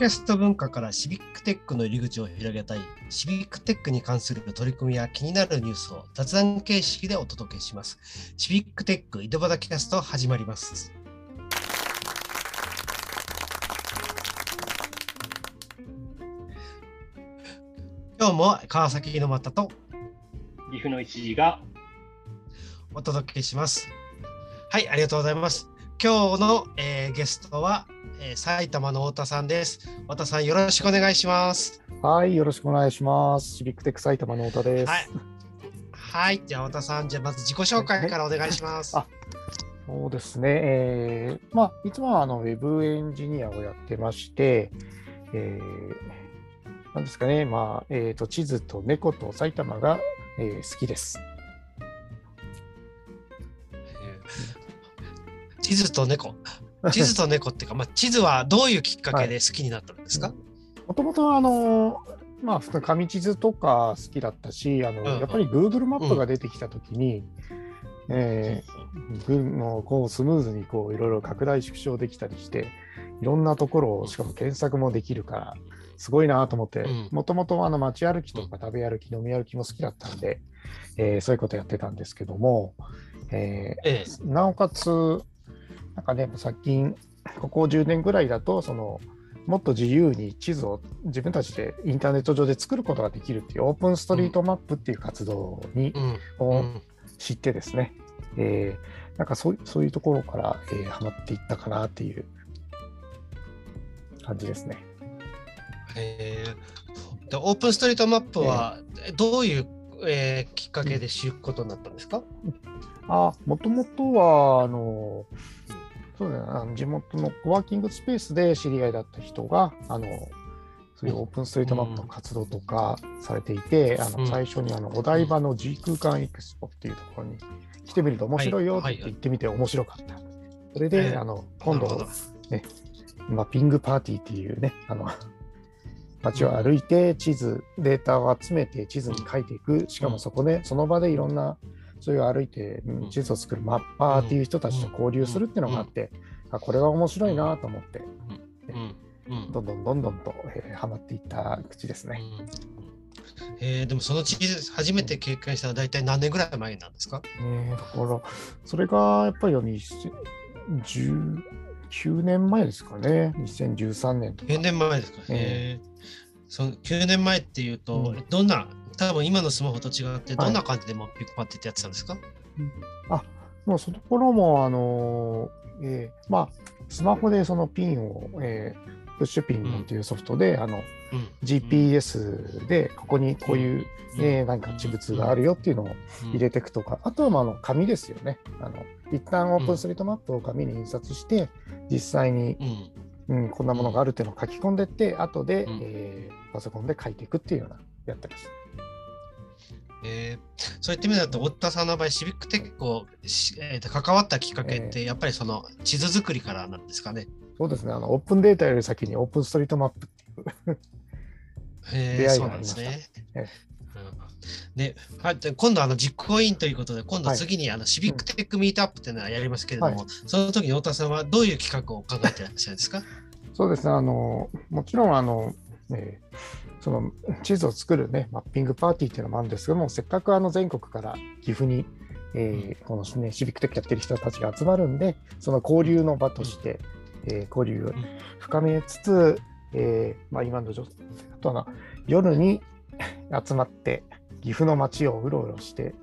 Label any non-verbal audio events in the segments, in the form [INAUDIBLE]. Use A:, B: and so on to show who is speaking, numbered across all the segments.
A: キャスト文化からシビックテックの入り口を広げたい、シビックテックに関する取り組みや気になるニュースを雑談形式でお届けします。シビックテック井戸端キャスト始まります。今日も川崎の又と
B: 岐阜の一時が
A: お届けします。はい、ありがとうございます。今日の、えー、ゲストは、えー、埼玉の太田さんです。太田さん、よろしくお願いします。
C: はい、よろしくお願いします。シビックテック埼玉の太田です。
A: はい、はい、じゃあ太田さん、じゃあまず自己紹介からお願いします。あ
C: そうですね、えー、まあ、いつもはあのウェブエンジニアをやってまして、えー、なんですかね、まあ、えっ、ー、と、地図と猫と埼玉が、えー、好きです。
A: 地図と猫。[LAUGHS] 地図と猫っていうか、まあ、地図はどういうきっかけで好きになったんですか？
C: もともとあの、まあ、紙地図とか好きだったし、あの、うん。うん、やっぱり Google マップが出てきたときに、うん、えー、のこうスムーズにこういろいろ拡大縮小できたりして、いろんなところをしかも検索もできるから、すごいなと思って、もともと街歩きとか食べ歩き、飲み歩きも好きだったんで、えー、そういうことやってたんですけども、えー、ええ、なおかつ、なんかね、最近、ここ10年ぐらいだと、その、もっと自由に地図を自分たちでインターネット上で作ることができるっていうオープンストリートマップっていう活動に、うん、を知ってですね、えー、なんかそうそういうところから、えー、ハマっていったかなっていう感じですね。
A: えー、オープンストリートマップはどういう、えー、きっかけで知ることになったんですか、
C: あもともとはあのそうだな地元のコワーキングスペースで知り合いだった人があのそういうオープンストリートマップの活動とかされていて、うん、あの最初にあのお台場の G 空間エクスポっていうところに来てみると面白いよって言ってみて面白かった。それで、あの今度、ね、マッピングパーティーっていうね、あの [LAUGHS] 街を歩いて地図、データを集めて地図に書いていく、しかもそこで、その場でいろんなそういう歩いて地図を作るマッパーっていう人たちと交流するっていうのがあって、あこれは面白いなと思って、どんどんどんどんと、えー、はまっていった口ですね。
A: えー、でもその地図初めて経験したのは大体何年ぐらい前なんですか、
C: えー、だからそれがやっぱり19年前ですかね。2013年とか。
A: 9年前ですか、えー、その9年前っていうと、どんな多分今のスマホと違って、どんな感じでもピックパッてってやってたんですか、はい、
C: あもうその頃も、あのー、えー、まあ、スマホでそのピンを、えー、プッシュピンっていうソフトで、うん、あの、うん、GPS でここにこういう、うん、えー、なんか地物があるよっていうのを入れていくとか、あとはまああの紙ですよね。あの一旦オープンストリートマップを紙に印刷して、実際に、うん、こんなものがあるっていうのを書き込んでって、後で、えー、パソコンで書いていくっていうようなやってます。
A: えー、そういった意味だと、太田さんの場合、シビックテックを、えー、と関わったきっかけって、やっぱりその地図作りからなんですかね。
C: そうですね。あの、オープンデータより先にオープンストリートマップ。っていう
A: 出会いがありました。ね。えーで、はい、今度あの実行委員ということで、今度次にあのシビックテックミートアップというのはやりますけれども、はい、その時に太田さんはどういう企画を考えていらっしゃるんですか？[LAUGHS]
C: そうですね、あのもちろんあの、えー、その地図を作る、ね、マッピングパーティーっていうのもあるんですけども、せっかくあの全国から岐阜に、えー、この、ね、シビックテックやってる人たちが集まるんで、その交流の場として、えー、交流を深めつつ、えーまあ、今の女、あとは夜に集まって、岐阜の街をうろうろして、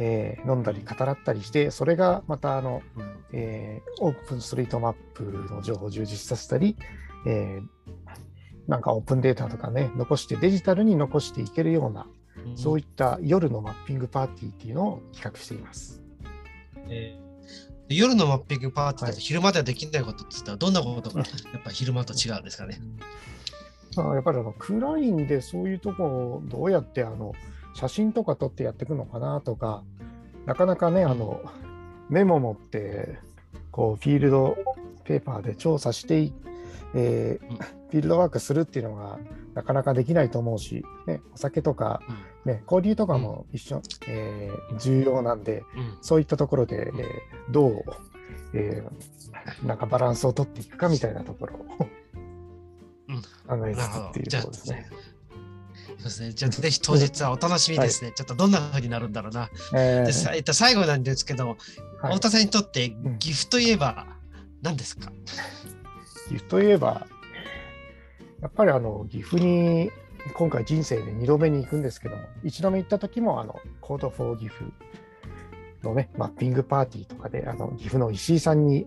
C: えー、飲んだり語らったりして、それがまたあの、えー、オープンストリートマップの情報を充実させたり、えー、なんかオープンデータとかね、残してデジタルに残していけるような、うん、そういった夜のマッピングパーティーっていうのを企画しています。
A: えー、夜のマッピングパーティーって昼間ではできないことって言ったら、どんなことが [LAUGHS] やっぱ昼間と違うんですかね。
C: やっぱりあの暗いんで、そういうとこをどうやってあの写真とか撮ってやっていくのかなとか、なかなかね、あのメモ持って、こうフィールドペーパーで調査していえー、フィールドワークするっていうのがなかなかできないと思うし、ね、お酒とか、ね、交流とかも一緒、えー、重要なんで、そういったところで、えー、どう、えー、なんかバランスを取っていくかみたいなところを考えつつっていうところですね。
A: そうですね。じゃあ、ぜひ当日はお楽しみですね。はい、ちょっとどんな風になるんだろうな。えー、でえっと、最後なんですけど、はい、太田さんにとって岐阜といえば何ですか、
C: 岐阜といえば、やっぱりあの岐阜に今回人生で2度目に行くんですけども、1度目行った時もあのコードフォー岐阜のね、マッピングパーティーとかで、あの岐阜の石井さんに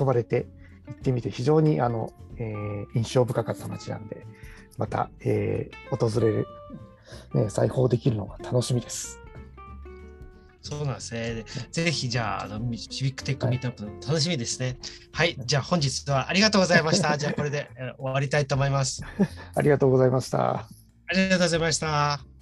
C: 誘われて行ってみて、非常にあの、えー、印象深かった街なんで、また、えー、訪れる、ね、再訪できるのが楽しみです。
A: そうなんですね。ぜひじゃあ、あのシビックテックミートアップ楽しみですね。はい、はい、じゃあ本日はありがとうございました。[LAUGHS] じゃあこれで終わりたいと思います。
C: ありがとうございました。あ
A: りがとうございました。